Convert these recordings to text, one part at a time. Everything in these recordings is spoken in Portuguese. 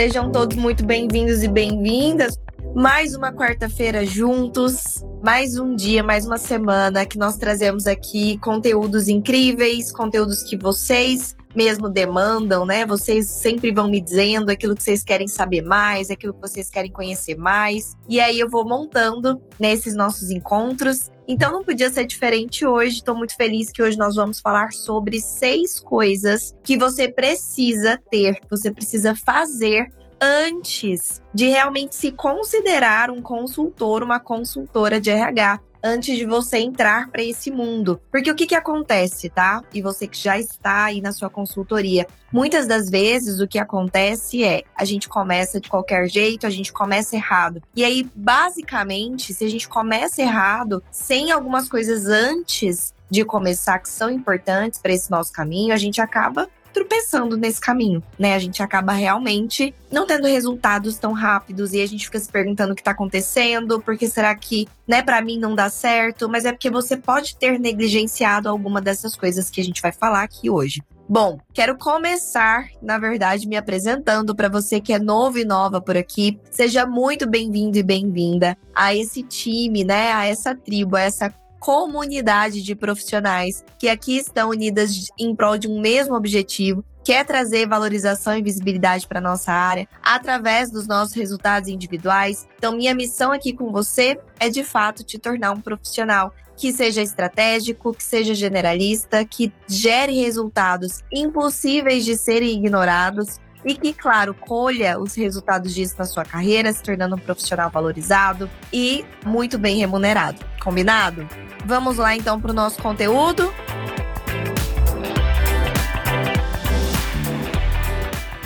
Sejam todos muito bem-vindos e bem-vindas. Mais uma quarta-feira juntos, mais um dia, mais uma semana que nós trazemos aqui conteúdos incríveis, conteúdos que vocês mesmo demandam, né? Vocês sempre vão me dizendo aquilo que vocês querem saber mais, aquilo que vocês querem conhecer mais. E aí eu vou montando nesses nossos encontros. Então não podia ser diferente hoje. Estou muito feliz que hoje nós vamos falar sobre seis coisas que você precisa ter, você precisa fazer antes de realmente se considerar um consultor, uma consultora de RH antes de você entrar para esse mundo. Porque o que, que acontece, tá? E você que já está aí na sua consultoria, muitas das vezes o que acontece é a gente começa de qualquer jeito, a gente começa errado. E aí, basicamente, se a gente começa errado, sem algumas coisas antes de começar que são importantes para esse nosso caminho, a gente acaba tropeçando nesse caminho, né? A gente acaba realmente não tendo resultados tão rápidos e a gente fica se perguntando o que tá acontecendo, porque será que, né, para mim não dá certo, mas é porque você pode ter negligenciado alguma dessas coisas que a gente vai falar aqui hoje. Bom, quero começar, na verdade, me apresentando para você que é novo e nova por aqui. Seja muito bem-vindo e bem-vinda a esse time, né, a essa tribo, a essa comunidade de profissionais que aqui estão unidas em prol de um mesmo objetivo, que é trazer valorização e visibilidade para nossa área através dos nossos resultados individuais. Então, minha missão aqui com você é de fato te tornar um profissional que seja estratégico, que seja generalista, que gere resultados impossíveis de serem ignorados e que, claro, colha os resultados disso na sua carreira, se tornando um profissional valorizado e muito bem remunerado. Combinado? Vamos lá então para o nosso conteúdo.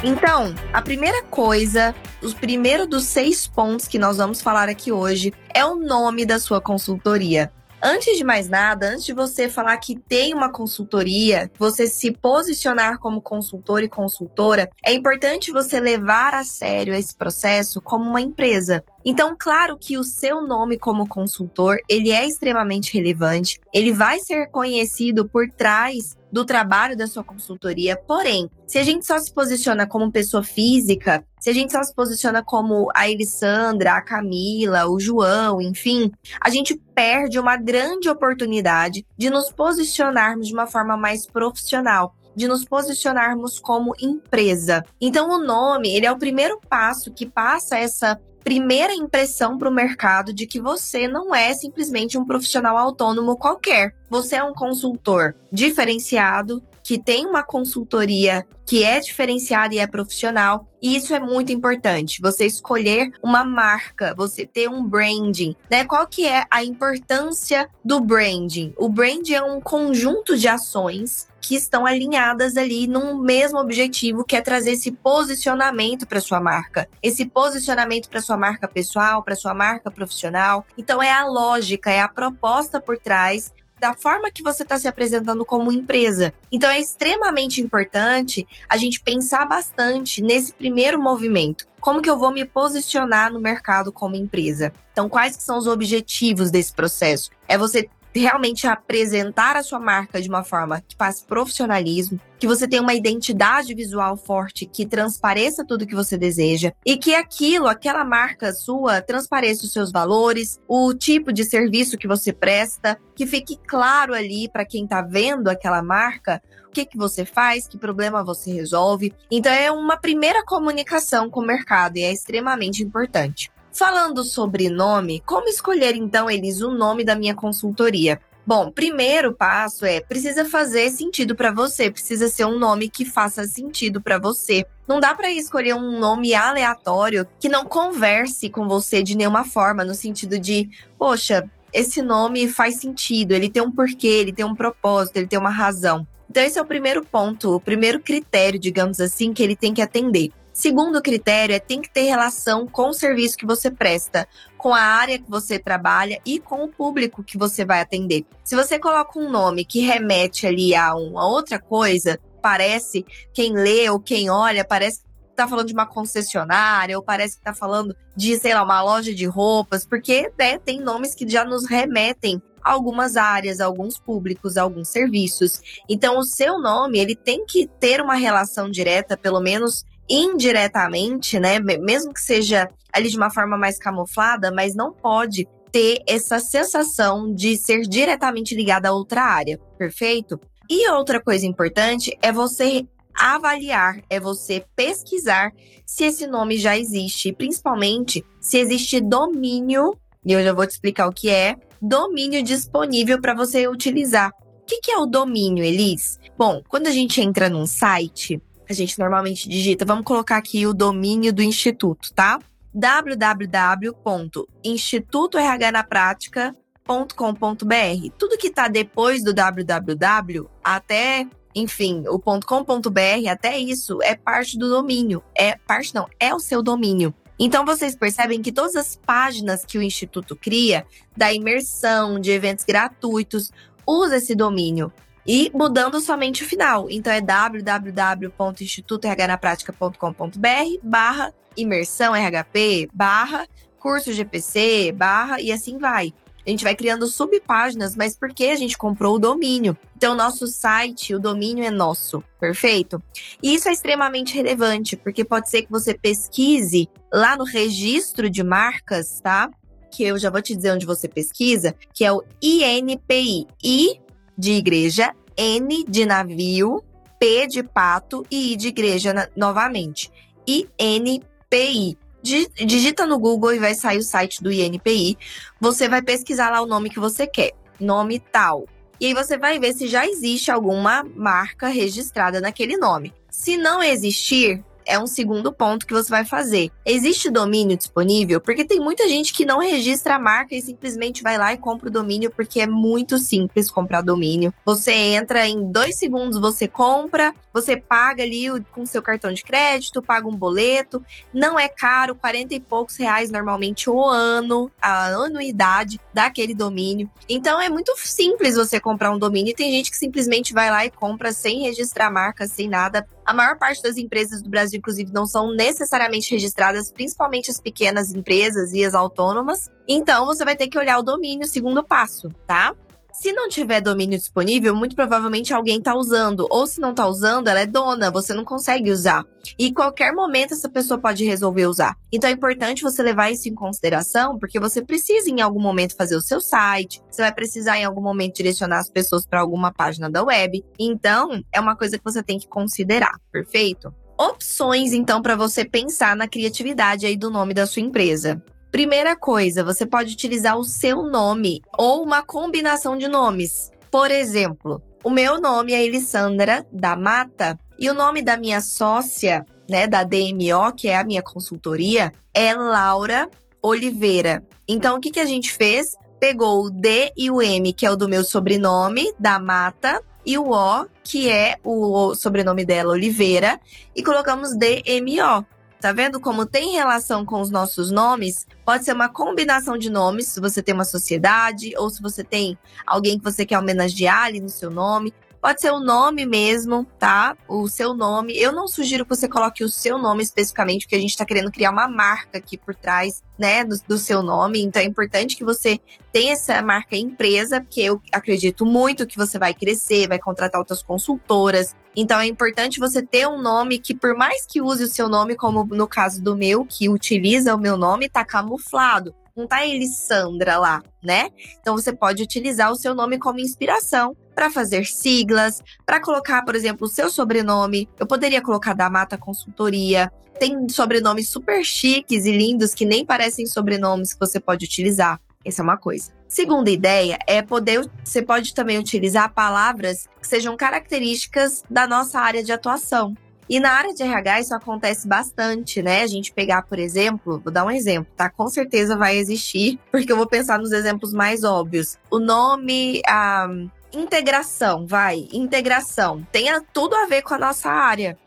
Então, a primeira coisa, os primeiros dos seis pontos que nós vamos falar aqui hoje é o nome da sua consultoria. Antes de mais nada, antes de você falar que tem uma consultoria, você se posicionar como consultor e consultora, é importante você levar a sério esse processo como uma empresa. Então, claro que o seu nome como consultor, ele é extremamente relevante, ele vai ser conhecido por trás do trabalho da sua consultoria. Porém, se a gente só se posiciona como pessoa física, se a gente só se posiciona como a Elisandra, a Camila, o João, enfim, a gente perde uma grande oportunidade de nos posicionarmos de uma forma mais profissional de nos posicionarmos como empresa. Então o nome, ele é o primeiro passo que passa essa primeira impressão para o mercado de que você não é simplesmente um profissional autônomo qualquer. Você é um consultor diferenciado, que tem uma consultoria que é diferenciada e é profissional. E isso é muito importante. Você escolher uma marca, você ter um branding, né? Qual que é a importância do branding? O branding é um conjunto de ações que estão alinhadas ali num mesmo objetivo, que é trazer esse posicionamento para sua marca, esse posicionamento para sua marca pessoal, para sua marca profissional. Então é a lógica, é a proposta por trás da forma que você está se apresentando como empresa. Então é extremamente importante a gente pensar bastante nesse primeiro movimento. Como que eu vou me posicionar no mercado como empresa? Então, quais são os objetivos desse processo? É você realmente apresentar a sua marca de uma forma que passe profissionalismo, que você tenha uma identidade visual forte, que transpareça tudo que você deseja e que aquilo, aquela marca sua, transpareça os seus valores, o tipo de serviço que você presta, que fique claro ali para quem está vendo aquela marca o que, que você faz, que problema você resolve. Então é uma primeira comunicação com o mercado e é extremamente importante. Falando sobre nome, como escolher então, Elis, o nome da minha consultoria? Bom, primeiro passo é precisa fazer sentido para você, precisa ser um nome que faça sentido para você. Não dá para escolher um nome aleatório que não converse com você de nenhuma forma, no sentido de, poxa, esse nome faz sentido, ele tem um porquê, ele tem um propósito, ele tem uma razão. Então esse é o primeiro ponto, o primeiro critério, digamos assim, que ele tem que atender. Segundo critério é tem que ter relação com o serviço que você presta, com a área que você trabalha e com o público que você vai atender. Se você coloca um nome que remete ali a uma outra coisa, parece quem lê ou quem olha, parece que tá falando de uma concessionária, ou parece que tá falando de, sei lá, uma loja de roupas, porque né, tem nomes que já nos remetem a algumas áreas, a alguns públicos, alguns serviços. Então, o seu nome, ele tem que ter uma relação direta, pelo menos indiretamente, né? Mesmo que seja ali de uma forma mais camuflada, mas não pode ter essa sensação de ser diretamente ligada a outra área, perfeito? E outra coisa importante é você avaliar, é você pesquisar se esse nome já existe, principalmente se existe domínio, e eu já vou te explicar o que é, domínio disponível para você utilizar. O que, que é o domínio, Elis? Bom, quando a gente entra num site, a gente normalmente digita, vamos colocar aqui o domínio do instituto, tá? www.institutorhnapratica.com.br. Tudo que está depois do www até, enfim, o .com.br, até isso é parte do domínio. É parte não, é o seu domínio. Então vocês percebem que todas as páginas que o instituto cria, da imersão, de eventos gratuitos, usa esse domínio e mudando somente o final. Então é www.institutorhnapratica.com.br barra imersão RHP, barra curso GPC, barra e assim vai. A gente vai criando subpáginas, mas porque a gente comprou o domínio. Então, nosso site, o domínio é nosso, perfeito? E isso é extremamente relevante, porque pode ser que você pesquise lá no registro de marcas, tá? Que eu já vou te dizer onde você pesquisa, que é o INPI. I de igreja, N de navio, P de pato e I de igreja novamente. INPI. Digita no Google e vai sair o site do INPI. Você vai pesquisar lá o nome que você quer. Nome tal. E aí você vai ver se já existe alguma marca registrada naquele nome. Se não existir, é um segundo ponto que você vai fazer. Existe domínio disponível? Porque tem muita gente que não registra a marca e simplesmente vai lá e compra o domínio porque é muito simples comprar domínio. Você entra em dois segundos, você compra, você paga ali com seu cartão de crédito, paga um boleto. Não é caro, 40 e poucos reais normalmente o ano, a anuidade daquele domínio. Então é muito simples você comprar um domínio e tem gente que simplesmente vai lá e compra sem registrar a marca, sem nada. A maior parte das empresas do Brasil inclusive, não são necessariamente registradas, principalmente as pequenas empresas e as autônomas. Então, você vai ter que olhar o domínio, segundo passo, tá? Se não tiver domínio disponível, muito provavelmente alguém está usando. Ou se não está usando, ela é dona, você não consegue usar. E qualquer momento essa pessoa pode resolver usar. Então é importante você levar isso em consideração, porque você precisa em algum momento fazer o seu site, você vai precisar em algum momento direcionar as pessoas para alguma página da web. Então, é uma coisa que você tem que considerar, perfeito? Opções, então, para você pensar na criatividade aí do nome da sua empresa. Primeira coisa, você pode utilizar o seu nome ou uma combinação de nomes. Por exemplo, o meu nome é Elisandra da Mata e o nome da minha sócia, né, da DMO, que é a minha consultoria, é Laura Oliveira. Então, o que, que a gente fez? Pegou o D e o M, que é o do meu sobrenome, da Mata, e o O, que é o sobrenome dela, Oliveira, e colocamos DMO. Tá vendo como tem relação com os nossos nomes? Pode ser uma combinação de nomes, se você tem uma sociedade, ou se você tem alguém que você quer homenagear ali no seu nome. Pode ser o nome mesmo, tá? O seu nome. Eu não sugiro que você coloque o seu nome especificamente, porque a gente está querendo criar uma marca aqui por trás, né, do, do, seu nome. Então é importante que você tenha essa marca empresa, porque eu acredito muito que você vai crescer, vai contratar outras consultoras. Então é importante você ter um nome que, por mais que use o seu nome, como no caso do meu, que utiliza o meu nome, tá camuflado não tá Elisandra lá, né? Então você pode utilizar o seu nome como inspiração para fazer siglas, para colocar, por exemplo, o seu sobrenome. Eu poderia colocar da Mata Consultoria. Tem sobrenomes super chiques e lindos que nem parecem sobrenomes que você pode utilizar. Essa é uma coisa. Segunda ideia é poder, você pode também utilizar palavras que sejam características da nossa área de atuação. E na área de RH isso acontece bastante, né? A gente pegar, por exemplo, vou dar um exemplo, tá? Com certeza vai existir, porque eu vou pensar nos exemplos mais óbvios. O nome, a integração, vai, integração. Tenha tudo a ver com a nossa área.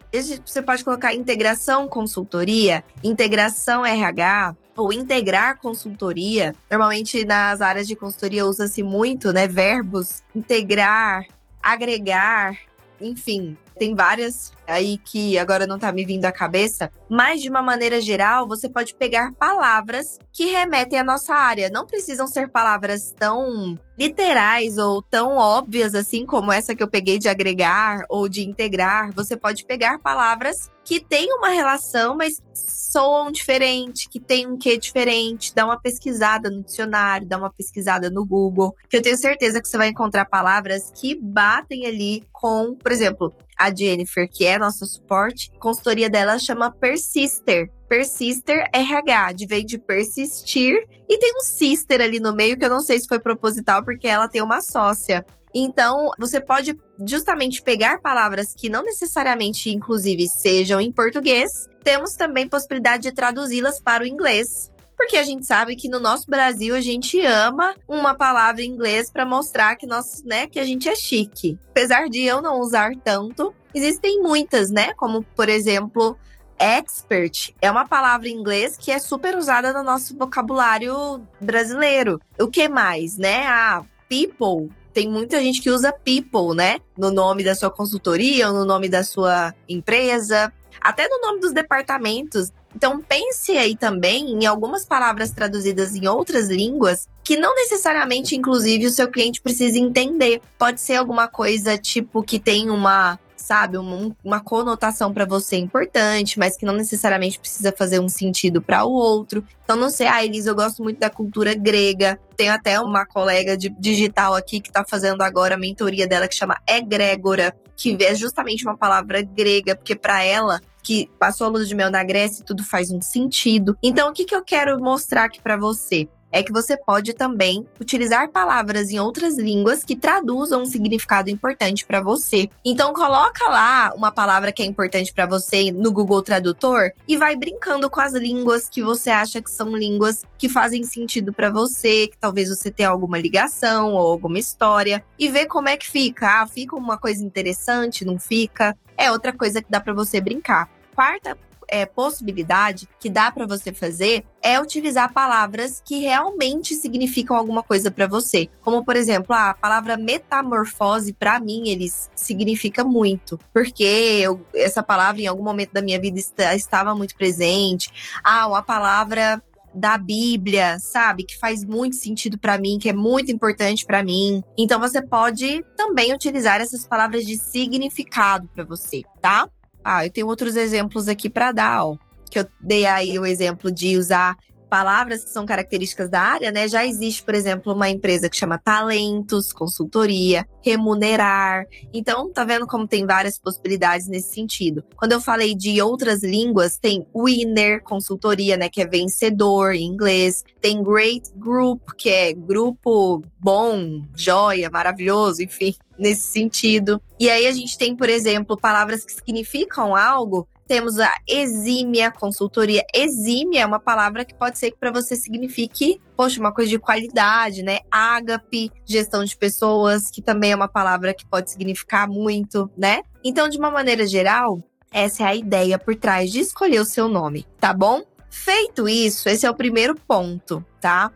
Você pode colocar integração consultoria, integração RH, ou integrar consultoria. Normalmente nas áreas de consultoria usa-se muito, né, verbos integrar, agregar, enfim, tem várias aí que agora não tá me vindo à cabeça, mas de uma maneira geral, você pode pegar palavras que remetem à nossa área. Não precisam ser palavras tão literais ou tão óbvias assim como essa que eu peguei de agregar ou de integrar. Você pode pegar palavras que têm uma relação, mas soam diferente, que tem um quê diferente, dá uma pesquisada no dicionário, dá uma pesquisada no Google, que eu tenho certeza que você vai encontrar palavras que batem ali com, por exemplo, a Jennifer, que é nosso suporte, a consultoria dela chama Persister. Persister RH, de vez de persistir. E tem um sister ali no meio, que eu não sei se foi proposital, porque ela tem uma sócia. Então, você pode justamente pegar palavras que não necessariamente, inclusive, sejam em português. Temos também possibilidade de traduzi-las para o inglês. Porque a gente sabe que no nosso Brasil a gente ama uma palavra em inglês para mostrar que nós, né, que a gente é chique. Apesar de eu não usar tanto, existem muitas, né? Como por exemplo, expert é uma palavra em inglês que é super usada no nosso vocabulário brasileiro. O que mais, né? Ah, people tem muita gente que usa people, né? No nome da sua consultoria ou no nome da sua empresa, até no nome dos departamentos. Então pense aí também em algumas palavras traduzidas em outras línguas que não necessariamente, inclusive, o seu cliente precisa entender. Pode ser alguma coisa tipo que tem uma sabe, uma, uma conotação para você importante, mas que não necessariamente precisa fazer um sentido para o outro. Então, não sei, ah, Elisa, eu gosto muito da cultura grega. Tenho até uma colega de digital aqui que está fazendo agora a mentoria dela que chama egrégora, que é justamente uma palavra grega, porque para ela que passou a luz de mel na Grécia, tudo faz um sentido. Então, o que, que eu quero mostrar aqui para você? é que você pode também utilizar palavras em outras línguas que traduzam um significado importante para você. Então coloca lá uma palavra que é importante para você no Google Tradutor e vai brincando com as línguas que você acha que são línguas que fazem sentido para você, que talvez você tenha alguma ligação ou alguma história e ver como é que fica. Ah, fica uma coisa interessante, não fica? É outra coisa que dá para você brincar. Quarta é, possibilidade que dá para você fazer é utilizar palavras que realmente significam alguma coisa para você. Como, por exemplo, a palavra metamorfose, para mim, eles significa muito. Porque eu, essa palavra, em algum momento da minha vida, estava muito presente. Ah, uma palavra da Bíblia, sabe? Que faz muito sentido para mim, que é muito importante para mim. Então você pode também utilizar essas palavras de significado para você, tá? Ah, eu tenho outros exemplos aqui para dar, ó. Que eu dei aí o exemplo de usar palavras que são características da área, né? Já existe, por exemplo, uma empresa que chama Talentos, consultoria, remunerar. Então, tá vendo como tem várias possibilidades nesse sentido. Quando eu falei de outras línguas, tem winner, consultoria, né, que é vencedor em inglês. Tem great group, que é grupo bom, joia, maravilhoso, enfim, nesse sentido. E aí a gente tem, por exemplo, palavras que significam algo temos a exímia consultoria. Exímia é uma palavra que pode ser que para você signifique, poxa, uma coisa de qualidade, né? Ágape, gestão de pessoas, que também é uma palavra que pode significar muito, né? Então, de uma maneira geral, essa é a ideia por trás de escolher o seu nome, tá bom? Feito isso, esse é o primeiro ponto, tá?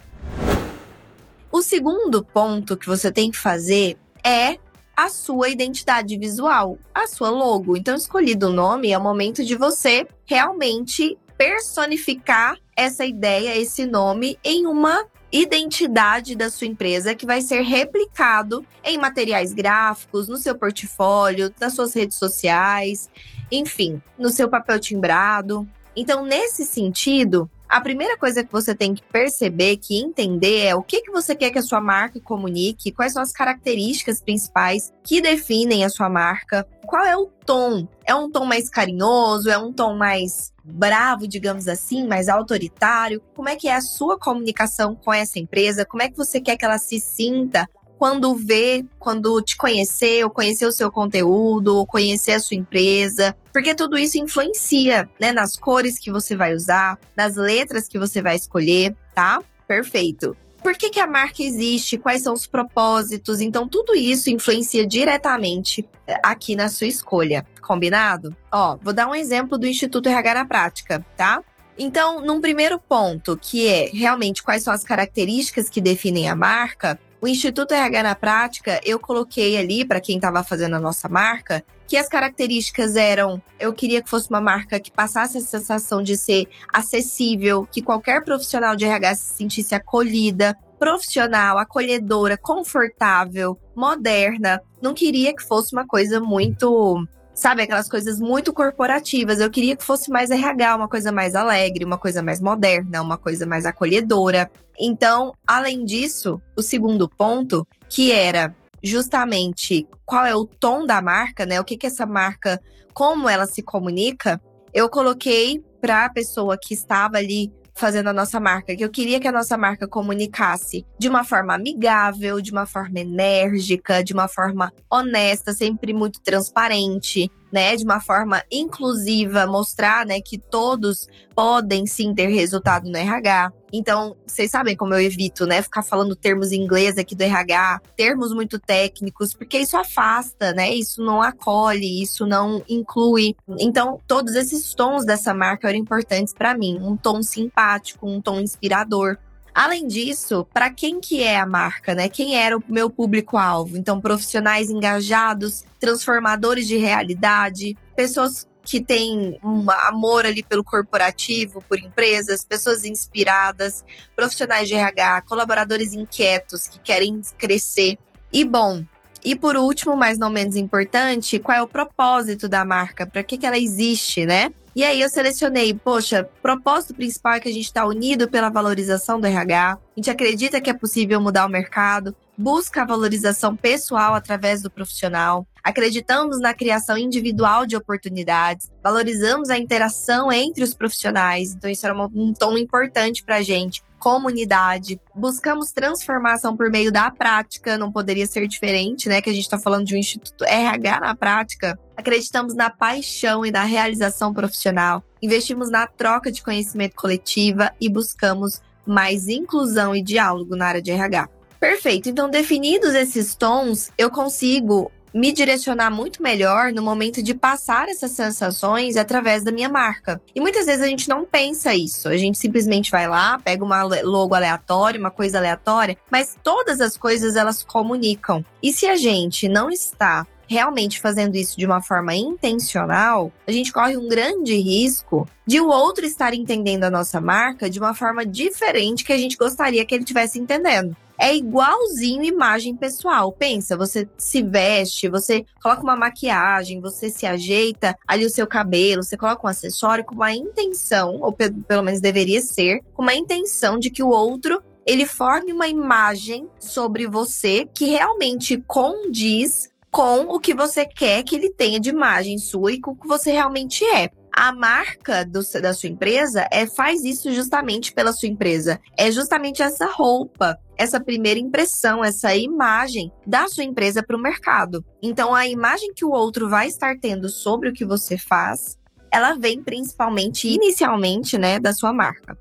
O segundo ponto que você tem que fazer é a sua identidade visual, a sua logo. Então, escolhido o nome é o momento de você realmente personificar essa ideia, esse nome em uma identidade da sua empresa que vai ser replicado em materiais gráficos, no seu portfólio, nas suas redes sociais, enfim, no seu papel timbrado. Então, nesse sentido, a primeira coisa que você tem que perceber, que entender é o que, que você quer que a sua marca comunique, quais são as características principais que definem a sua marca, qual é o tom. É um tom mais carinhoso, é um tom mais bravo, digamos assim, mais autoritário? Como é que é a sua comunicação com essa empresa? Como é que você quer que ela se sinta quando vê, quando te conhecer, ou conhecer o seu conteúdo, ou conhecer a sua empresa, porque tudo isso influencia, né, nas cores que você vai usar, nas letras que você vai escolher, tá? Perfeito. por que, que a marca existe, quais são os propósitos. Então, tudo isso influencia diretamente eh, aqui na sua escolha. Combinado? Ó, vou dar um exemplo do Instituto RH na prática, tá? Então, num primeiro ponto, que é realmente quais são as características que definem a marca, o Instituto RH na prática, eu coloquei ali para quem estava fazendo a nossa marca, que as características eram, eu queria que fosse uma marca que passasse a sensação de ser acessível, que qualquer profissional de RH se sentisse acolhida, profissional, acolhedora, confortável, moderna. Não queria que fosse uma coisa muito sabe, aquelas coisas muito corporativas. Eu queria que fosse mais RH, uma coisa mais alegre, uma coisa mais moderna, uma coisa mais acolhedora. Então, além disso, o segundo ponto, que era justamente qual é o tom da marca, né? O que que essa marca, como ela se comunica, eu coloquei para a pessoa que estava ali fazendo a nossa marca, que eu queria que a nossa marca comunicasse de uma forma amigável, de uma forma enérgica, de uma forma honesta, sempre muito transparente, né, de uma forma inclusiva, mostrar, né, que todos podem sim ter resultado no RH. Então, vocês sabem como eu evito, né, ficar falando termos em inglês aqui do RH, termos muito técnicos, porque isso afasta, né? Isso não acolhe, isso não inclui. Então, todos esses tons dessa marca eram importantes para mim, um tom simpático, um tom inspirador. Além disso, para quem que é a marca, né? Quem era o meu público-alvo? Então, profissionais engajados, transformadores de realidade, pessoas que têm um amor ali pelo corporativo, por empresas, pessoas inspiradas, profissionais de RH, colaboradores inquietos que querem crescer. E bom, e por último, mas não menos importante, qual é o propósito da marca? Para que, que ela existe, né? E aí eu selecionei, poxa, propósito principal é que a gente está unido pela valorização do RH, a gente acredita que é possível mudar o mercado, busca a valorização pessoal através do profissional, acreditamos na criação individual de oportunidades, valorizamos a interação entre os profissionais, então isso era um tom importante para a gente comunidade. Buscamos transformação por meio da prática, não poderia ser diferente, né? Que a gente está falando de um instituto RH na prática. Acreditamos na paixão e na realização profissional. Investimos na troca de conhecimento coletiva e buscamos mais inclusão e diálogo na área de RH. Perfeito. Então, definidos esses tons, eu consigo me direcionar muito melhor no momento de passar essas sensações através da minha marca. E muitas vezes a gente não pensa isso. A gente simplesmente vai lá, pega uma logo aleatória, uma coisa aleatória, mas todas as coisas elas comunicam. E se a gente não está realmente fazendo isso de uma forma intencional, a gente corre um grande risco de o outro estar entendendo a nossa marca de uma forma diferente que a gente gostaria que ele estivesse entendendo é igualzinho imagem pessoal. Pensa, você se veste, você coloca uma maquiagem, você se ajeita ali o seu cabelo, você coloca um acessório com uma intenção, ou pelo menos deveria ser, com uma intenção de que o outro ele forme uma imagem sobre você que realmente condiz com o que você quer que ele tenha de imagem sua e com o que você realmente é. A marca do, da sua empresa é faz isso justamente pela sua empresa. É justamente essa roupa, essa primeira impressão, essa imagem da sua empresa para o mercado. Então, a imagem que o outro vai estar tendo sobre o que você faz, ela vem principalmente, inicialmente, né, da sua marca.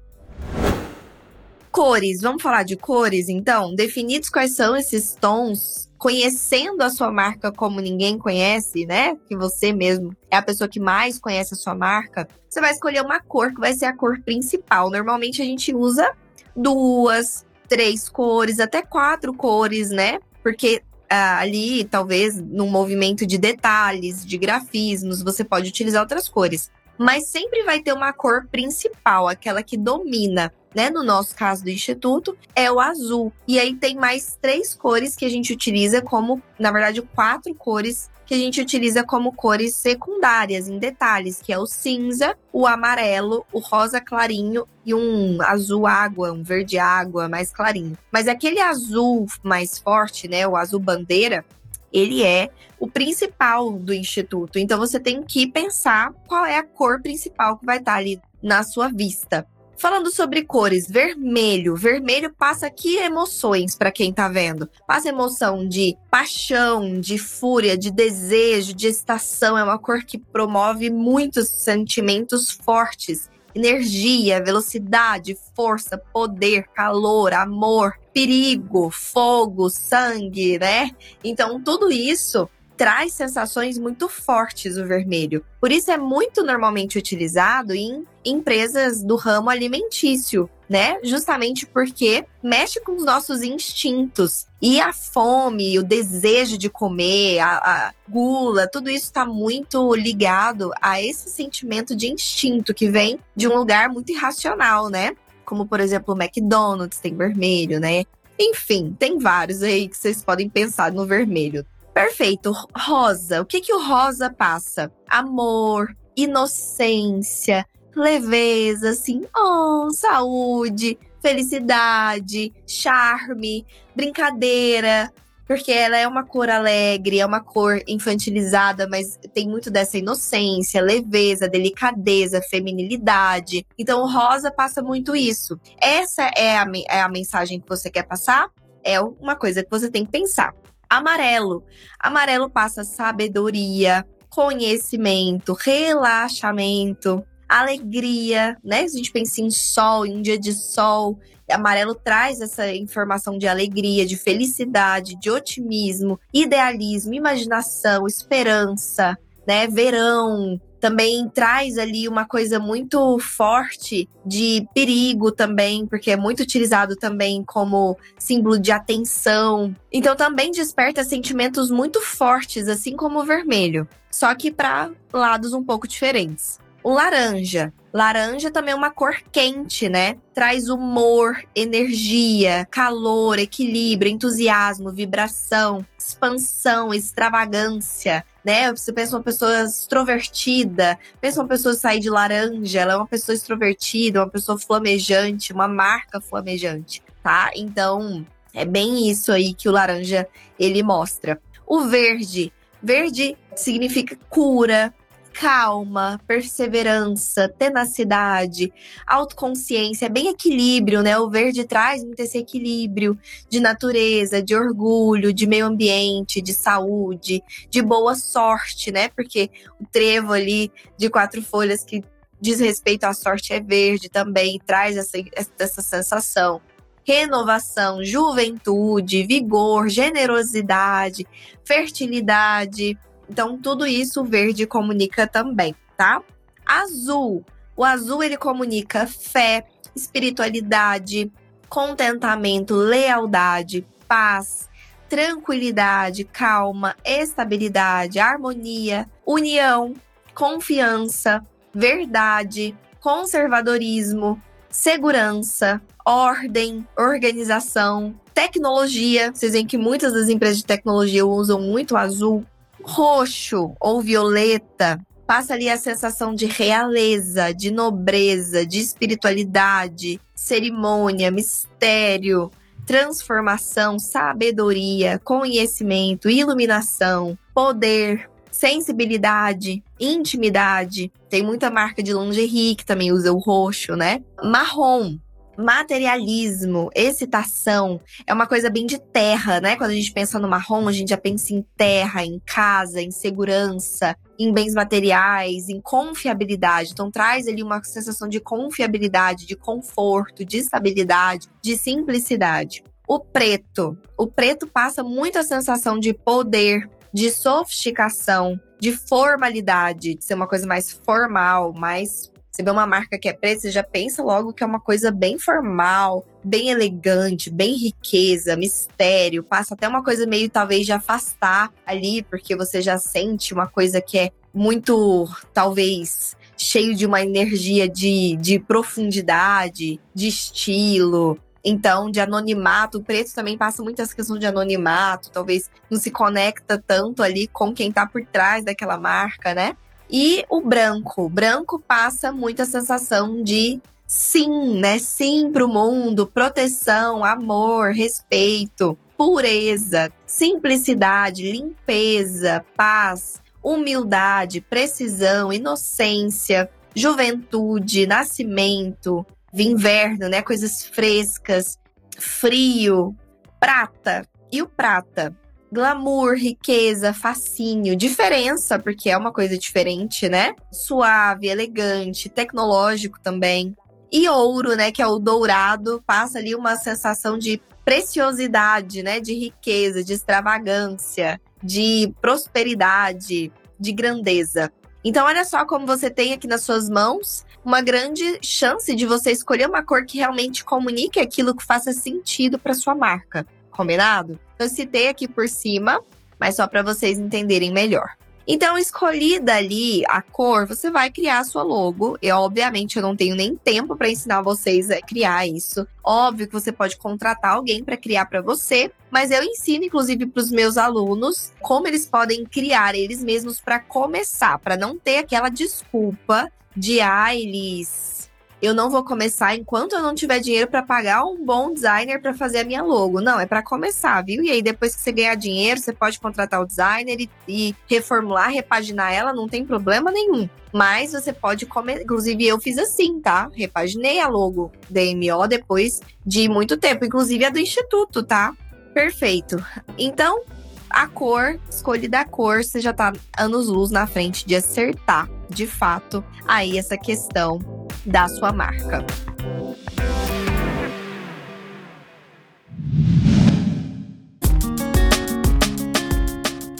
Cores, vamos falar de cores então? Definidos quais são esses tons conhecendo a sua marca como ninguém conhece, né? Que você mesmo é a pessoa que mais conhece a sua marca, você vai escolher uma cor que vai ser a cor principal. Normalmente a gente usa duas, três cores, até quatro cores, né? Porque ah, ali, talvez, num movimento de detalhes, de grafismos, você pode utilizar outras cores. Mas sempre vai ter uma cor principal, aquela que domina né, no nosso caso do instituto, é o azul. E aí tem mais três cores que a gente utiliza como, na verdade, quatro cores que a gente utiliza como cores secundárias em detalhes, que é o cinza, o amarelo, o rosa clarinho e um azul água, um verde água mais clarinho. Mas aquele azul mais forte, né, o azul bandeira, ele é o principal do instituto. Então você tem que pensar qual é a cor principal que vai estar ali na sua vista. Falando sobre cores, vermelho. Vermelho passa que emoções para quem tá vendo? Passa emoção de paixão, de fúria, de desejo, de estação. É uma cor que promove muitos sentimentos fortes energia, velocidade, força, poder, calor, amor, perigo, fogo, sangue, né? Então, tudo isso traz sensações muito fortes o vermelho. Por isso é muito normalmente utilizado em empresas do ramo alimentício, né? Justamente porque mexe com os nossos instintos. E a fome, o desejo de comer, a, a gula, tudo isso está muito ligado a esse sentimento de instinto que vem de um lugar muito irracional, né? Como, por exemplo, o McDonald's tem vermelho, né? Enfim, tem vários aí que vocês podem pensar no vermelho. Perfeito. Rosa. O que, que o rosa passa? Amor, inocência, leveza, assim, oh, saúde, felicidade, charme, brincadeira. Porque ela é uma cor alegre, é uma cor infantilizada, mas tem muito dessa inocência, leveza, delicadeza, feminilidade. Então, o rosa passa muito isso. Essa é a, é a mensagem que você quer passar? É uma coisa que você tem que pensar. Amarelo. Amarelo passa sabedoria, conhecimento, relaxamento, alegria, né? A gente pensa em sol, em dia de sol. Amarelo traz essa informação de alegria, de felicidade, de otimismo, idealismo, imaginação, esperança, né? Verão, também traz ali uma coisa muito forte de perigo também, porque é muito utilizado também como símbolo de atenção. Então também desperta sentimentos muito fortes, assim como o vermelho, só que para lados um pouco diferentes. O laranja. Laranja também é uma cor quente, né? Traz humor, energia, calor, equilíbrio, entusiasmo, vibração, expansão, extravagância, né? Você pensa uma pessoa extrovertida, pensa uma pessoa sair de laranja, ela é uma pessoa extrovertida, uma pessoa flamejante, uma marca flamejante, tá? Então, é bem isso aí que o laranja ele mostra. O verde, verde significa cura, calma, perseverança, tenacidade, autoconsciência, é bem equilíbrio, né? O verde traz muito esse equilíbrio de natureza, de orgulho, de meio ambiente, de saúde, de boa sorte, né? Porque o trevo ali de quatro folhas que diz respeito à sorte é verde também, traz essa, essa sensação renovação, juventude, vigor, generosidade, fertilidade, então, tudo isso verde comunica também, tá? Azul. O azul ele comunica fé, espiritualidade, contentamento, lealdade, paz, tranquilidade, calma, estabilidade, harmonia, união, confiança, verdade, conservadorismo, segurança, ordem, organização, tecnologia. Vocês veem que muitas das empresas de tecnologia usam muito azul roxo ou violeta passa ali a sensação de realeza, de nobreza, de espiritualidade, cerimônia, mistério, transformação, sabedoria, conhecimento, iluminação, poder, sensibilidade, intimidade. Tem muita marca de lingerie que também usa o roxo, né? Marrom materialismo, excitação, é uma coisa bem de terra, né? Quando a gente pensa no marrom, a gente já pensa em terra, em casa, em segurança, em bens materiais, em confiabilidade. Então traz ali uma sensação de confiabilidade, de conforto, de estabilidade, de simplicidade. O preto, o preto passa muita sensação de poder, de sofisticação, de formalidade, de ser uma coisa mais formal, mais você vê uma marca que é preta, você já pensa logo que é uma coisa bem formal, bem elegante, bem riqueza, mistério. Passa até uma coisa meio talvez de afastar ali, porque você já sente uma coisa que é muito, talvez, cheio de uma energia de, de profundidade, de estilo. Então, de anonimato, o preto também passa muito essa questão de anonimato, talvez não se conecta tanto ali com quem tá por trás daquela marca, né? E o branco. O branco passa muita sensação de sim, né? Sim para o mundo, proteção, amor, respeito, pureza, simplicidade, limpeza, paz, humildade, precisão, inocência, juventude, nascimento, inverno, né? Coisas frescas, frio, prata. E o prata glamour, riqueza, fascínio, diferença, porque é uma coisa diferente, né? Suave, elegante, tecnológico também. E ouro, né, que é o dourado, passa ali uma sensação de preciosidade, né, de riqueza, de extravagância, de prosperidade, de grandeza. Então, olha só como você tem aqui nas suas mãos uma grande chance de você escolher uma cor que realmente comunique aquilo que faça sentido para sua marca. Combinado? Eu citei aqui por cima, mas só para vocês entenderem melhor. Então, escolhida ali a cor, você vai criar a sua logo. E, obviamente, eu não tenho nem tempo para ensinar vocês a criar isso. Óbvio que você pode contratar alguém para criar para você, mas eu ensino, inclusive, para os meus alunos como eles podem criar eles mesmos para começar, para não ter aquela desculpa de, ah, eles eu não vou começar enquanto eu não tiver dinheiro para pagar um bom designer para fazer a minha logo. Não, é para começar, viu? E aí depois que você ganhar dinheiro, você pode contratar o designer e, e reformular, repaginar ela, não tem problema nenhum. Mas você pode comer, inclusive eu fiz assim, tá? Repaginei a logo DMO depois de muito tempo, inclusive a do instituto, tá? Perfeito. Então, a cor, escolha da cor, você já tá anos luz na frente de acertar, de fato, aí essa questão da sua marca.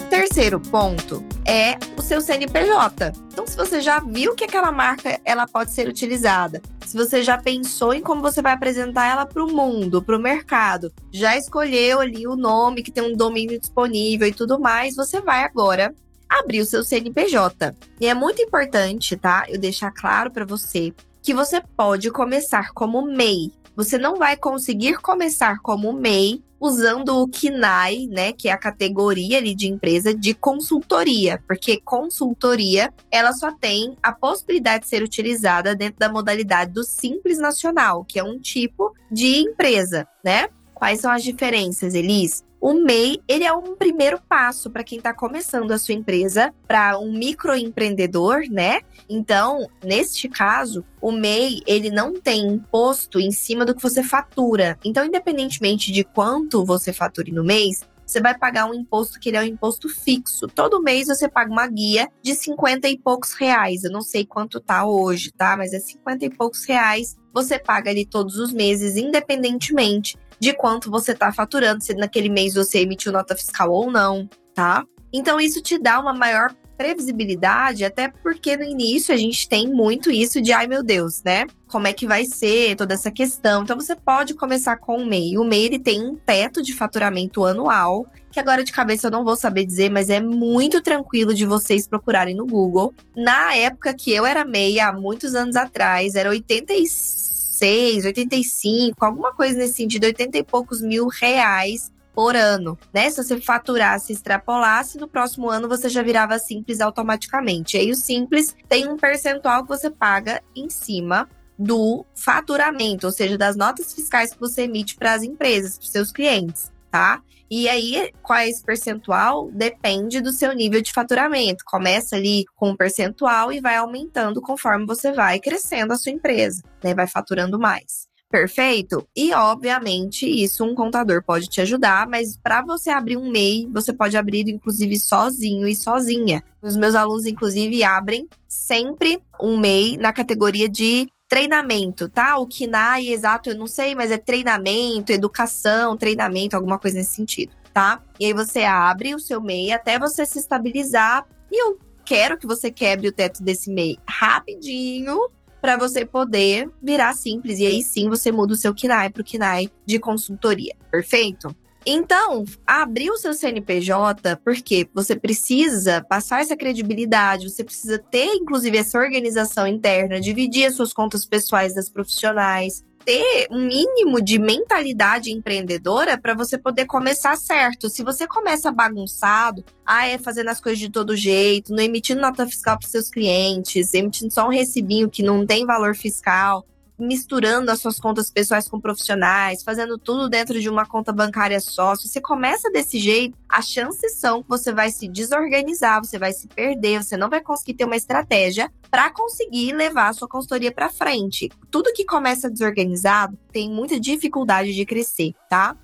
Terceiro ponto é o seu CNPJ. Então, se você já viu que aquela marca ela pode ser utilizada, se você já pensou em como você vai apresentar ela para o mundo, para o mercado, já escolheu ali o nome que tem um domínio disponível e tudo mais, você vai agora abrir o seu CNPJ. E é muito importante, tá? Eu deixar claro para você que você pode começar como MEI. Você não vai conseguir começar como MEI usando o KINAI, né, que é a categoria ali de empresa de consultoria, porque consultoria, ela só tem a possibilidade de ser utilizada dentro da modalidade do Simples Nacional, que é um tipo de empresa, né? Quais são as diferenças, Elis? O MEI, ele é um primeiro passo para quem está começando a sua empresa, para um microempreendedor, né? Então, neste caso, o MEI, ele não tem imposto em cima do que você fatura. Então, independentemente de quanto você fature no mês, você vai pagar um imposto que ele é um imposto fixo. Todo mês você paga uma guia de 50 e poucos reais. Eu não sei quanto tá hoje, tá? Mas é 50 e poucos reais. Você paga ali todos os meses, independentemente de quanto você está faturando, se naquele mês você emitiu nota fiscal ou não, tá? Então isso te dá uma maior previsibilidade, até porque no início a gente tem muito isso de ai meu Deus, né? Como é que vai ser toda essa questão? Então você pode começar com o MEI. O MEI ele tem um teto de faturamento anual, que agora de cabeça eu não vou saber dizer, mas é muito tranquilo de vocês procurarem no Google. Na época que eu era MEI, há muitos anos atrás, era 86 86, 85, alguma coisa nesse sentido, 80 e poucos mil reais por ano, né? Se você faturasse, extrapolasse, no próximo ano você já virava simples automaticamente. E aí o simples tem um percentual que você paga em cima do faturamento, ou seja, das notas fiscais que você emite para as empresas, para os seus clientes, tá? E aí, qual é esse percentual? Depende do seu nível de faturamento. Começa ali com um percentual e vai aumentando conforme você vai crescendo a sua empresa, né? Vai faturando mais. Perfeito? E, obviamente, isso um contador pode te ajudar, mas para você abrir um MEI, você pode abrir, inclusive, sozinho e sozinha. Os meus alunos, inclusive, abrem sempre um MEI na categoria de treinamento, tá? O KINAI, exato, eu não sei, mas é treinamento, educação, treinamento, alguma coisa nesse sentido, tá? E aí você abre o seu MEI até você se estabilizar. E eu quero que você quebre o teto desse MEI rapidinho para você poder virar simples. E aí sim você muda o seu KINAI para o KINAI de consultoria, perfeito? Então, abrir o seu CNPJ, porque você precisa passar essa credibilidade, você precisa ter, inclusive, essa organização interna, dividir as suas contas pessoais das profissionais, ter um mínimo de mentalidade empreendedora para você poder começar certo. Se você começa bagunçado, ah, é fazendo as coisas de todo jeito, não emitindo nota fiscal para seus clientes, emitindo só um recibinho que não tem valor fiscal, misturando as suas contas pessoais com profissionais, fazendo tudo dentro de uma conta bancária só. Se você começa desse jeito, as chances são que você vai se desorganizar, você vai se perder, você não vai conseguir ter uma estratégia para conseguir levar a sua consultoria para frente. Tudo que começa desorganizado tem muita dificuldade de crescer, tá?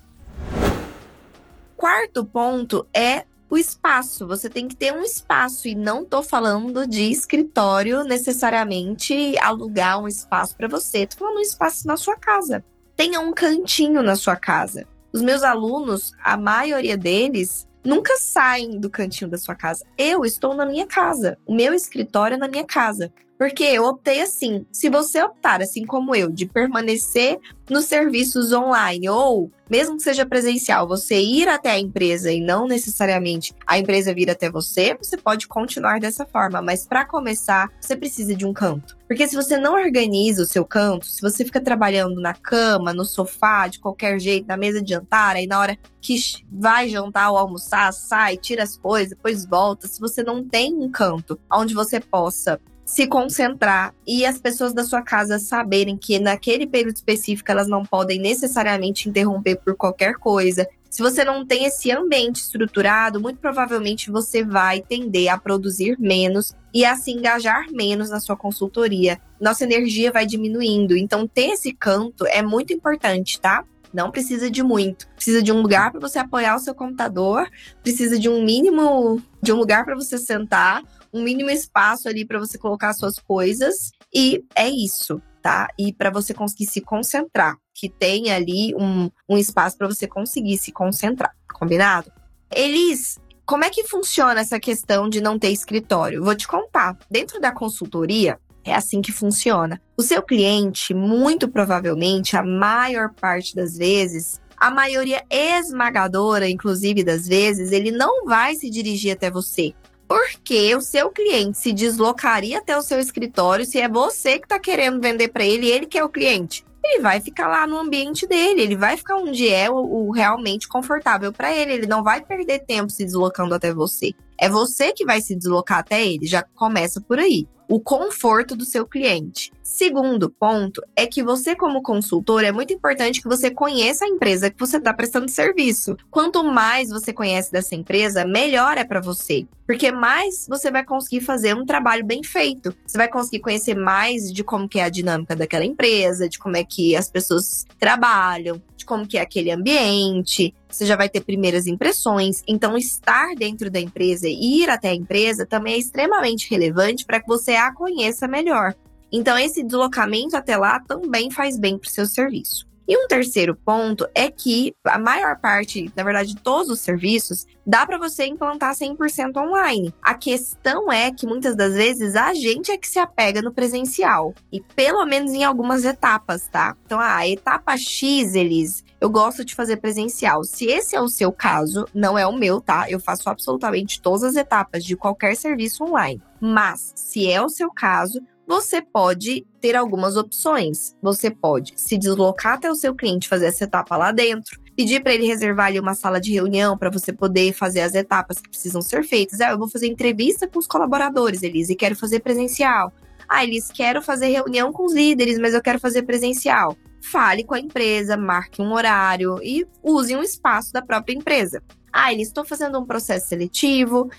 quarto ponto é o espaço. Você tem que ter um espaço e não tô falando de escritório necessariamente alugar um espaço para você. Tô falando um espaço na sua casa. Tenha um cantinho na sua casa. Os meus alunos, a maioria deles, nunca saem do cantinho da sua casa. Eu estou na minha casa. O meu escritório é na minha casa. Porque eu optei assim. Se você optar, assim como eu, de permanecer nos serviços online ou mesmo que seja presencial, você ir até a empresa e não necessariamente a empresa vir até você, você pode continuar dessa forma, mas para começar, você precisa de um canto. Porque se você não organiza o seu canto, se você fica trabalhando na cama, no sofá, de qualquer jeito, na mesa de jantar, aí na hora que vai jantar ou almoçar, sai, tira as coisas, depois volta, se você não tem um canto onde você possa se concentrar e as pessoas da sua casa saberem que naquele período específico elas não podem necessariamente interromper por qualquer coisa. Se você não tem esse ambiente estruturado, muito provavelmente você vai tender a produzir menos e a se engajar menos na sua consultoria. Nossa energia vai diminuindo. Então, ter esse canto é muito importante, tá? Não precisa de muito. Precisa de um lugar para você apoiar o seu computador, precisa de um mínimo de um lugar para você sentar, um mínimo espaço ali para você colocar suas coisas e é isso, tá? E para você conseguir se concentrar, que tem ali um, um espaço para você conseguir se concentrar, combinado? Elis, como é que funciona essa questão de não ter escritório? Vou te contar. Dentro da consultoria, é assim que funciona. O seu cliente, muito provavelmente, a maior parte das vezes, a maioria esmagadora, inclusive das vezes, ele não vai se dirigir até você. Porque o seu cliente se deslocaria até o seu escritório se é você que está querendo vender para ele ele que é o cliente. Ele vai ficar lá no ambiente dele, ele vai ficar onde é o, o realmente confortável para ele, ele não vai perder tempo se deslocando até você. É você que vai se deslocar até ele, já começa por aí o conforto do seu cliente. Segundo ponto é que você, como consultor, é muito importante que você conheça a empresa que você está prestando serviço. Quanto mais você conhece dessa empresa, melhor é para você. Porque mais você vai conseguir fazer um trabalho bem feito. Você vai conseguir conhecer mais de como que é a dinâmica daquela empresa, de como é que as pessoas trabalham, de como que é aquele ambiente. Você já vai ter primeiras impressões. Então, estar dentro da empresa e ir até a empresa também é extremamente relevante para que você a conheça melhor. Então, esse deslocamento até lá também faz bem para o seu serviço. E um terceiro ponto é que a maior parte, na verdade, de todos os serviços, dá para você implantar 100% online. A questão é que muitas das vezes a gente é que se apega no presencial, e pelo menos em algumas etapas, tá? Então, a etapa X, eles eu gosto de fazer presencial. Se esse é o seu caso, não é o meu, tá? Eu faço absolutamente todas as etapas de qualquer serviço online. Mas, se é o seu caso, você pode ter algumas opções. Você pode se deslocar até o seu cliente, fazer essa etapa lá dentro, pedir para ele reservar ali uma sala de reunião para você poder fazer as etapas que precisam ser feitas. Ah, eu vou fazer entrevista com os colaboradores, Elise, e quero fazer presencial. Ah, eles quero fazer reunião com os líderes, mas eu quero fazer presencial. Fale com a empresa, marque um horário e use um espaço da própria empresa. Ah, eles estão fazendo um processo seletivo,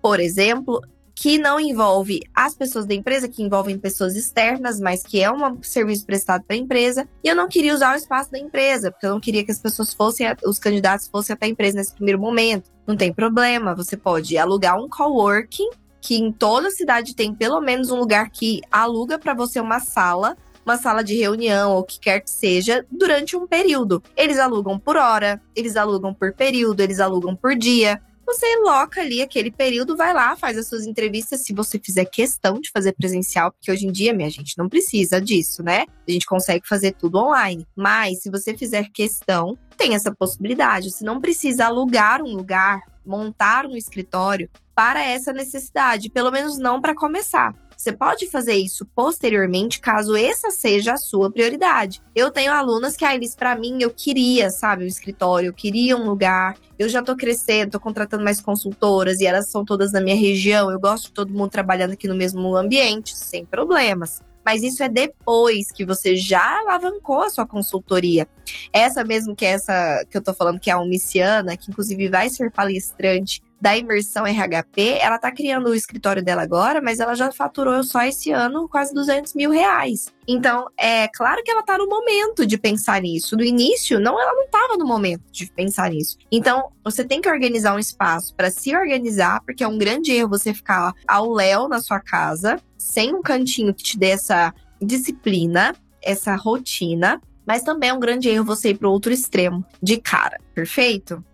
por exemplo, que não envolve as pessoas da empresa, que envolvem pessoas externas, mas que é um serviço prestado para a empresa. E eu não queria usar o espaço da empresa, porque eu não queria que as pessoas fossem, os candidatos fossem até a empresa nesse primeiro momento. Não tem problema, você pode alugar um coworking, que em toda cidade tem pelo menos um lugar que aluga para você uma sala uma sala de reunião ou o que quer que seja durante um período. Eles alugam por hora, eles alugam por período, eles alugam por dia você loca ali aquele período, vai lá, faz as suas entrevistas, se você fizer questão de fazer presencial, porque hoje em dia, minha gente, não precisa disso, né? A gente consegue fazer tudo online. Mas se você fizer questão, tem essa possibilidade. Você não precisa alugar um lugar, montar um escritório para essa necessidade, pelo menos não para começar. Você pode fazer isso posteriormente, caso essa seja a sua prioridade. Eu tenho alunas que, ah, eles, para mim, eu queria, sabe, um escritório, eu queria um lugar. Eu já tô crescendo, tô contratando mais consultoras e elas são todas na minha região. Eu gosto de todo mundo trabalhando aqui no mesmo ambiente, sem problemas mas isso é depois que você já alavancou a sua consultoria. Essa mesmo que é essa que eu tô falando que é a Omiciana, que inclusive vai ser palestrante da imersão RHP, ela tá criando o escritório dela agora, mas ela já faturou só esse ano quase 200 mil reais. Então, é claro que ela tá no momento de pensar nisso. No início, não, ela não tava no momento de pensar nisso. Então, você tem que organizar um espaço para se organizar, porque é um grande erro você ficar ao léu na sua casa, sem um cantinho que te dê essa disciplina, essa rotina. Mas também é um grande erro você ir para outro extremo, de cara, perfeito?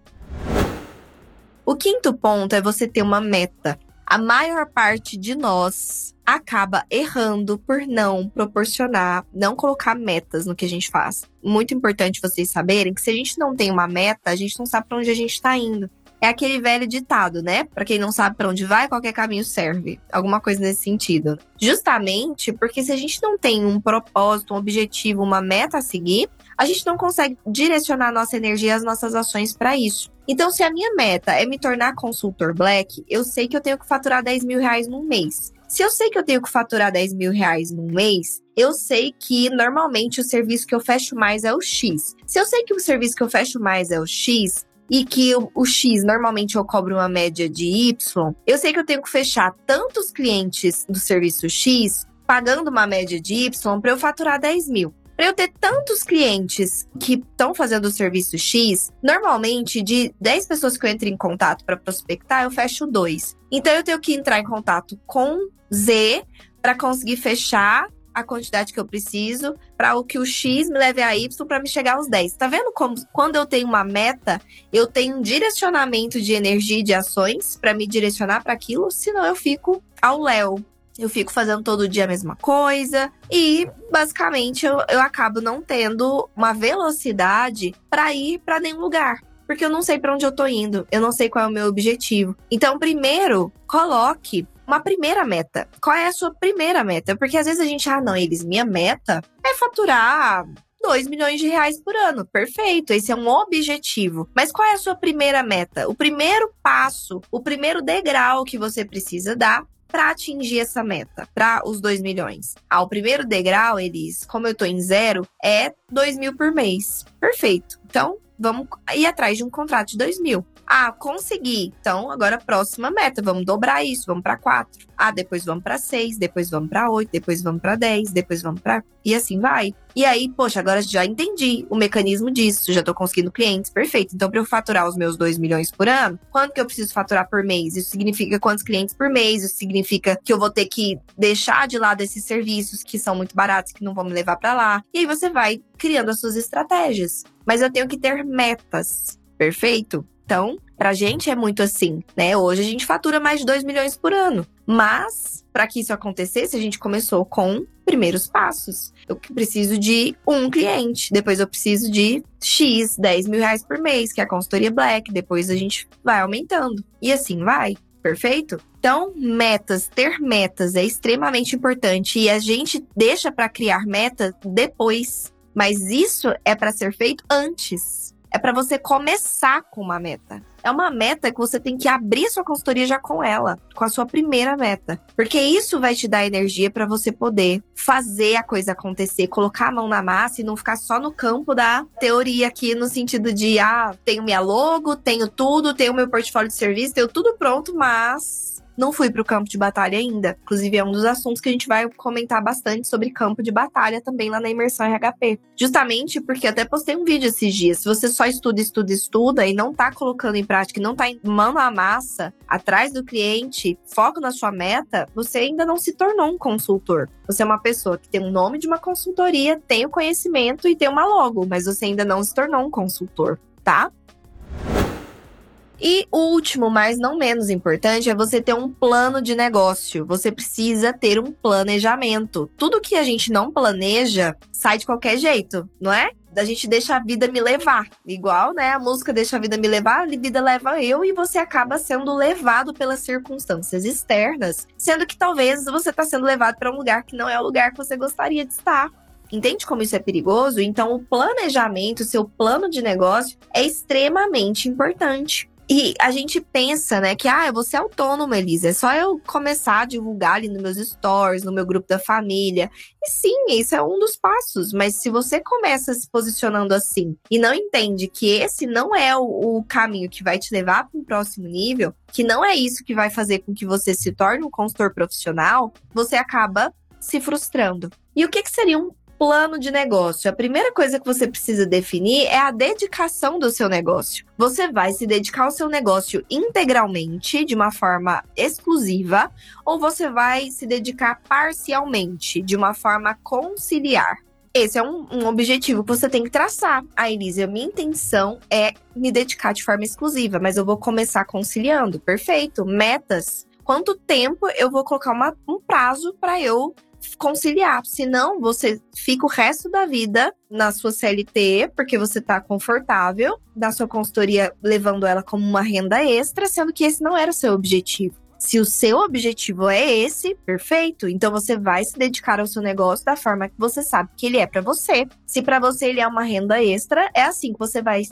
O quinto ponto é você ter uma meta. A maior parte de nós acaba errando por não proporcionar, não colocar metas no que a gente faz. Muito importante vocês saberem que se a gente não tem uma meta, a gente não sabe para onde a gente está indo. É aquele velho ditado, né? Para quem não sabe para onde vai, qualquer caminho serve. Alguma coisa nesse sentido. Justamente porque se a gente não tem um propósito, um objetivo, uma meta a seguir, a gente não consegue direcionar nossa energia as nossas ações para isso. Então, se a minha meta é me tornar consultor black, eu sei que eu tenho que faturar 10 mil reais num mês. Se eu sei que eu tenho que faturar 10 mil reais num mês, eu sei que normalmente o serviço que eu fecho mais é o X. Se eu sei que o serviço que eu fecho mais é o X, e que o, o, X normalmente eu cobro uma média de Y, eu sei que eu tenho que fechar tantos clientes do serviço X pagando uma média de Y para eu faturar 10 mil. Para eu ter tantos clientes que estão fazendo o serviço X, normalmente de 10 pessoas que eu entro em contato para prospectar, eu fecho dois. Então eu tenho que entrar em contato com Z para conseguir fechar a quantidade que eu preciso para o que o X me leve a Y para me chegar aos 10. Tá vendo como quando eu tenho uma meta, eu tenho um direcionamento de energia e de ações para me direcionar para aquilo, senão eu fico ao léu. Eu fico fazendo todo dia a mesma coisa e basicamente eu, eu acabo não tendo uma velocidade para ir para nenhum lugar porque eu não sei para onde eu tô indo, eu não sei qual é o meu objetivo. Então, primeiro, coloque uma primeira meta. Qual é a sua primeira meta? Porque às vezes a gente, ah, não, eles, minha meta é faturar 2 milhões de reais por ano. Perfeito, esse é um objetivo. Mas qual é a sua primeira meta? O primeiro passo, o primeiro degrau que você precisa dar para atingir essa meta, para os 2 milhões? Ah, o primeiro degrau, eles, como eu tô em zero, é 2 mil por mês. Perfeito. Então, vamos ir atrás de um contrato de 2 mil. Ah, consegui. Então, agora próxima meta, vamos dobrar isso, vamos para 4. Ah, depois vamos para 6, depois vamos para 8, depois vamos para 10, depois vamos para e assim vai. E aí, poxa, agora já entendi o mecanismo disso, já tô conseguindo clientes, perfeito. Então, para eu faturar os meus 2 milhões por ano, quanto que eu preciso faturar por mês? Isso significa quantos clientes por mês? Isso significa que eu vou ter que deixar de lado esses serviços que são muito baratos, que não vão me levar para lá. E aí você vai criando as suas estratégias. Mas eu tenho que ter metas, perfeito? Então, pra gente é muito assim, né? Hoje a gente fatura mais de 2 milhões por ano. Mas, para que isso acontecesse, a gente começou com primeiros passos. Eu preciso de um cliente, depois eu preciso de X, 10 mil reais por mês, que é a consultoria Black, depois a gente vai aumentando. E assim vai. Perfeito? Então, metas, ter metas é extremamente importante e a gente deixa para criar metas depois, mas isso é para ser feito antes é para você começar com uma meta. É uma meta que você tem que abrir sua consultoria já com ela, com a sua primeira meta. Porque isso vai te dar energia para você poder fazer a coisa acontecer, colocar a mão na massa e não ficar só no campo da teoria aqui, no sentido de, ah, tenho minha logo, tenho tudo, tenho meu portfólio de serviço, tenho tudo pronto, mas não fui para o campo de batalha ainda. Inclusive, é um dos assuntos que a gente vai comentar bastante sobre campo de batalha também lá na imersão RHP. Justamente porque até postei um vídeo esses dias. Se você só estuda, estuda, estuda e não tá colocando em prática, não tá mão à massa, atrás do cliente, foco na sua meta, você ainda não se tornou um consultor. Você é uma pessoa que tem o nome de uma consultoria, tem o conhecimento e tem uma logo, mas você ainda não se tornou um consultor, tá? E o último, mas não menos importante, é você ter um plano de negócio. Você precisa ter um planejamento. Tudo que a gente não planeja sai de qualquer jeito, não é? A gente deixa a vida me levar. Igual, né? A música deixa a vida me levar, a vida leva eu e você acaba sendo levado pelas circunstâncias externas, sendo que talvez você está sendo levado para um lugar que não é o lugar que você gostaria de estar. Entende como isso é perigoso? Então, o planejamento, seu plano de negócio é extremamente importante. E a gente pensa, né, que ah, eu vou ser autônoma, Elisa. É só eu começar a divulgar ali nos meus stories, no meu grupo da família. E sim, isso é um dos passos. Mas se você começa se posicionando assim e não entende que esse não é o, o caminho que vai te levar para um próximo nível, que não é isso que vai fazer com que você se torne um consultor profissional, você acaba se frustrando. E o que, que seria um plano de negócio. A primeira coisa que você precisa definir é a dedicação do seu negócio. Você vai se dedicar ao seu negócio integralmente, de uma forma exclusiva, ou você vai se dedicar parcialmente, de uma forma conciliar. Esse é um, um, objetivo que você tem que traçar. A Elisa, minha intenção é me dedicar de forma exclusiva, mas eu vou começar conciliando. Perfeito. Metas. Quanto tempo eu vou colocar uma, um prazo para eu conciliar. Senão, você fica o resto da vida na sua CLT, porque você está confortável, na sua consultoria, levando ela como uma renda extra, sendo que esse não era o seu objetivo. Se o seu objetivo é esse, perfeito. Então você vai se dedicar ao seu negócio da forma que você sabe que ele é para você. Se para você ele é uma renda extra, é assim que você vai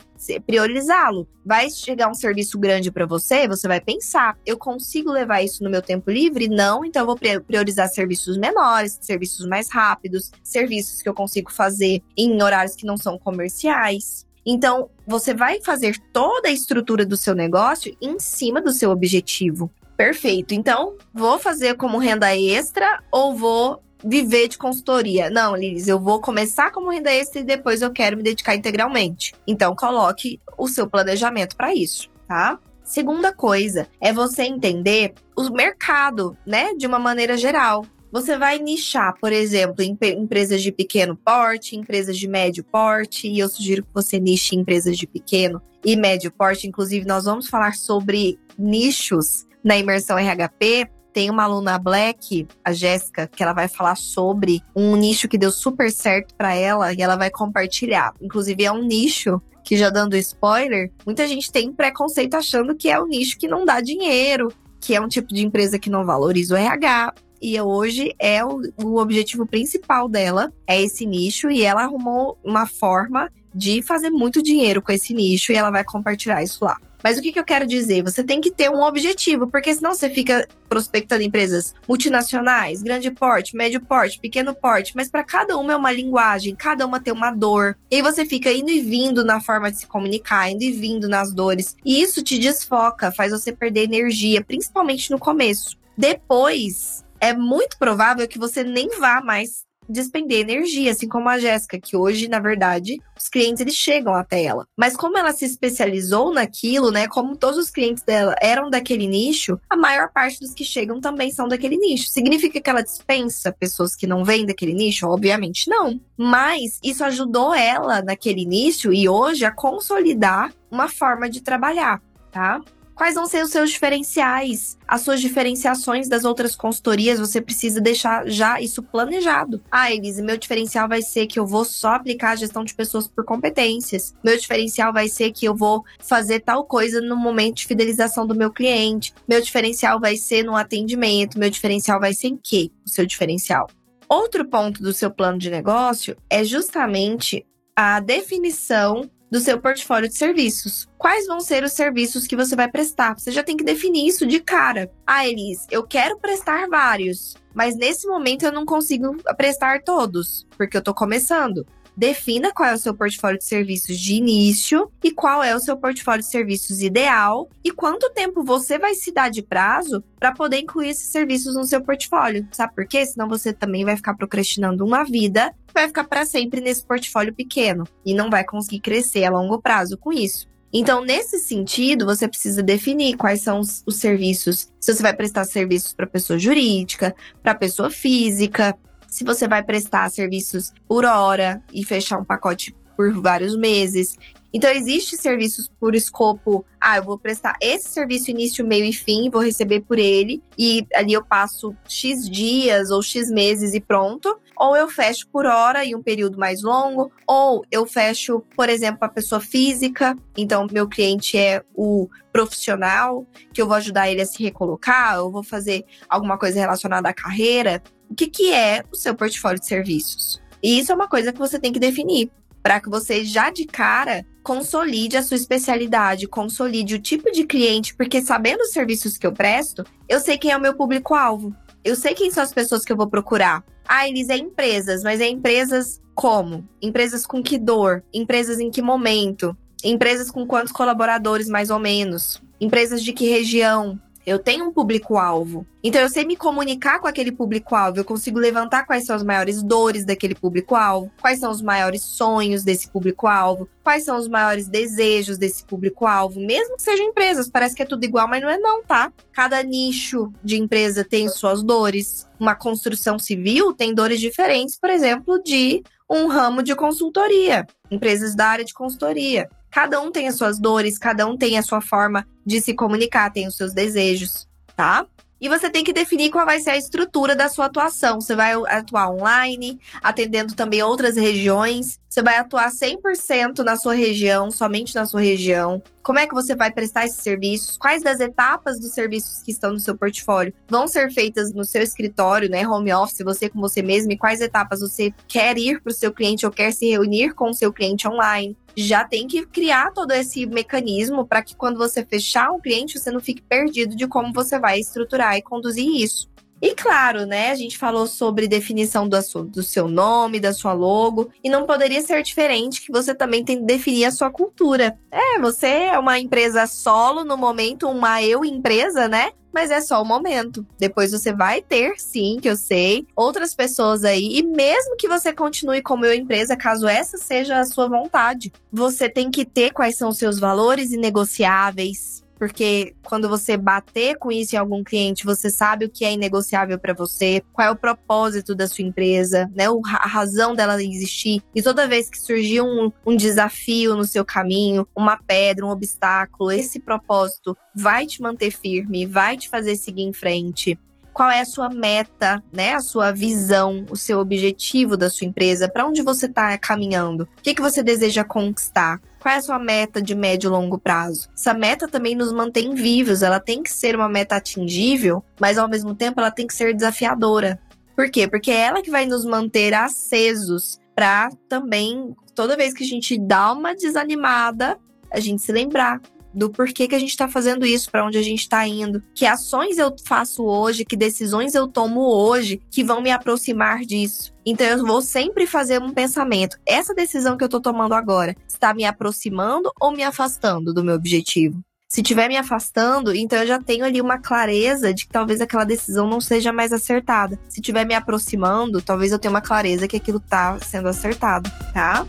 priorizá-lo. Vai chegar um serviço grande para você, você vai pensar: eu consigo levar isso no meu tempo livre? Não, então eu vou priorizar serviços menores, serviços mais rápidos, serviços que eu consigo fazer em horários que não são comerciais. Então, você vai fazer toda a estrutura do seu negócio em cima do seu objetivo. Perfeito. Então, vou fazer como renda extra ou vou viver de consultoria? Não, Liz, eu vou começar como renda extra e depois eu quero me dedicar integralmente. Então, coloque o seu planejamento para isso, tá? Segunda coisa é você entender o mercado, né, de uma maneira geral. Você vai nichar, por exemplo, em empresas de pequeno porte, empresas de médio porte, e eu sugiro que você niche em empresas de pequeno e médio porte. Inclusive, nós vamos falar sobre nichos na imersão RHP, tem uma aluna Black, a Jéssica, que ela vai falar sobre um nicho que deu super certo para ela e ela vai compartilhar. Inclusive, é um nicho que, já dando spoiler, muita gente tem preconceito achando que é um nicho que não dá dinheiro, que é um tipo de empresa que não valoriza o RH. E hoje é o, o objetivo principal dela, é esse nicho, e ela arrumou uma forma de fazer muito dinheiro com esse nicho e ela vai compartilhar isso lá. Mas o que, que eu quero dizer? Você tem que ter um objetivo, porque senão você fica prospectando empresas multinacionais, grande porte, médio porte, pequeno porte, mas para cada uma é uma linguagem, cada uma tem uma dor. E aí você fica indo e vindo na forma de se comunicar, indo e vindo nas dores. E isso te desfoca, faz você perder energia, principalmente no começo. Depois, é muito provável que você nem vá mais despender energia, assim como a Jéssica, que hoje, na verdade, os clientes eles chegam até ela. Mas como ela se especializou naquilo, né, como todos os clientes dela eram daquele nicho, a maior parte dos que chegam também são daquele nicho. Significa que ela dispensa pessoas que não vêm daquele nicho? Obviamente não. Mas isso ajudou ela naquele nicho e hoje a consolidar uma forma de trabalhar, tá? Quais vão ser os seus diferenciais? As suas diferenciações das outras consultorias, você precisa deixar já isso planejado. Ah, Elise, meu diferencial vai ser que eu vou só aplicar a gestão de pessoas por competências. Meu diferencial vai ser que eu vou fazer tal coisa no momento de fidelização do meu cliente. Meu diferencial vai ser no atendimento. Meu diferencial vai ser em quê? O seu diferencial. Outro ponto do seu plano de negócio é justamente a definição do seu portfólio de serviços. Quais vão ser os serviços que você vai prestar? Você já tem que definir isso de cara. Ah, Elis, eu quero prestar vários, mas nesse momento eu não consigo prestar todos, porque eu tô começando. Defina qual é o seu portfólio de serviços de início e qual é o seu portfólio de serviços ideal e quanto tempo você vai se dar de prazo para poder incluir esses serviços no seu portfólio. Sabe por quê? Senão você também vai ficar procrastinando uma vida, vai ficar para sempre nesse portfólio pequeno e não vai conseguir crescer a longo prazo com isso. Então, nesse sentido, você precisa definir quais são os, os serviços. Se você vai prestar serviços para pessoa jurídica, para pessoa física, se você vai prestar serviços por hora e fechar um pacote por vários meses. Então, existe serviços por escopo. Ah, eu vou prestar esse serviço início, meio e fim, vou receber por ele, e ali eu passo X dias ou X meses e pronto. Ou eu fecho por hora e um período mais longo, ou eu fecho, por exemplo, a pessoa física. Então, meu cliente é o profissional, que eu vou ajudar ele a se recolocar, eu vou fazer alguma coisa relacionada à carreira o que, que é o seu portfólio de serviços. E isso é uma coisa que você tem que definir, para que você já de cara consolide a sua especialidade, consolide o tipo de cliente, porque sabendo os serviços que eu presto, eu sei quem é o meu público-alvo. Eu sei quem são as pessoas que eu vou procurar. Ah, eles é empresas, mas é empresas como? Empresas com que dor? Empresas em que momento? Empresas com quantos colaboradores, mais ou menos? Empresas de que região? Eu tenho um público-alvo. Então, eu sei me comunicar com aquele público-alvo. Eu consigo levantar quais são as maiores dores daquele público-alvo, quais são os maiores sonhos desse público-alvo, quais são os maiores desejos desse público-alvo, mesmo que sejam empresas. Parece que é tudo igual, mas não é, não, tá? Cada nicho de empresa tem suas dores. Uma construção civil tem dores diferentes, por exemplo, de um ramo de consultoria, empresas da área de consultoria. Cada um tem as suas dores, cada um tem a sua forma de se comunicar, tem os seus desejos, tá? E você tem que definir qual vai ser a estrutura da sua atuação. Você vai atuar online, atendendo também outras regiões. Você vai atuar 100% na sua região, somente na sua região. Como é que você vai prestar esses serviços? Quais das etapas dos serviços que estão no seu portfólio vão ser feitas no seu escritório, né, home office, você com você mesmo? E quais etapas você quer ir para o seu cliente ou quer se reunir com o seu cliente online? Já tem que criar todo esse mecanismo para que quando você fechar um cliente, você não fique perdido de como você vai estruturar e conduzir isso. E claro, né, a gente falou sobre definição do, do, seu nome, da sua logo, e não poderia ser diferente que você também tem que definir a sua cultura. É, você é uma empresa solo no momento, uma eu empresa, né? Mas é só o momento. Depois você vai ter, sim, que eu sei, outras pessoas aí, e mesmo que você continue como eu empresa, caso essa seja a sua vontade, você tem que ter quais são os seus valores inegociáveis, porque quando você bater com isso em algum cliente, você sabe o que é inegociável para você, qual é o propósito da sua empresa, né? A razão dela existir. E toda vez que surgir um, um desafio no seu caminho, uma pedra, um obstáculo, esse propósito vai te manter firme, vai te fazer seguir em frente qual é a sua meta, né? A sua visão, o seu objetivo da sua empresa, para onde você está caminhando, o que, que você deseja conquistar. Qual é a sua meta de médio e longo prazo? Essa meta também nos mantém vivos, ela tem que ser uma meta atingível, mas ao mesmo tempo ela tem que ser desafiadora. Por quê? Porque é ela que vai nos manter acesos para também, toda vez que a gente dá uma desanimada, a gente se lembrar do porquê que a gente está fazendo isso, para onde a gente está indo, que ações eu faço hoje, que decisões eu tomo hoje que vão me aproximar disso. Então eu vou sempre fazer um pensamento. Essa decisão que eu estou tomando agora está me aproximando ou me afastando do meu objetivo? Se estiver me afastando, então eu já tenho ali uma clareza de que talvez aquela decisão não seja mais acertada. Se estiver me aproximando, talvez eu tenha uma clareza que aquilo está sendo acertado, tá?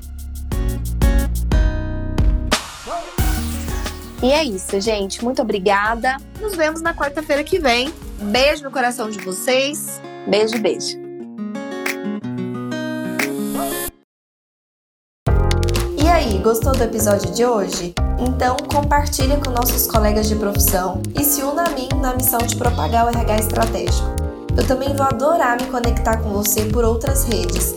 E é isso, gente. Muito obrigada. Nos vemos na quarta-feira que vem. Beijo no coração de vocês. Beijo, beijo. E aí, gostou do episódio de hoje? Então compartilhe com nossos colegas de profissão e se una a mim na missão de propagar o RH estratégico. Eu também vou adorar me conectar com você por outras redes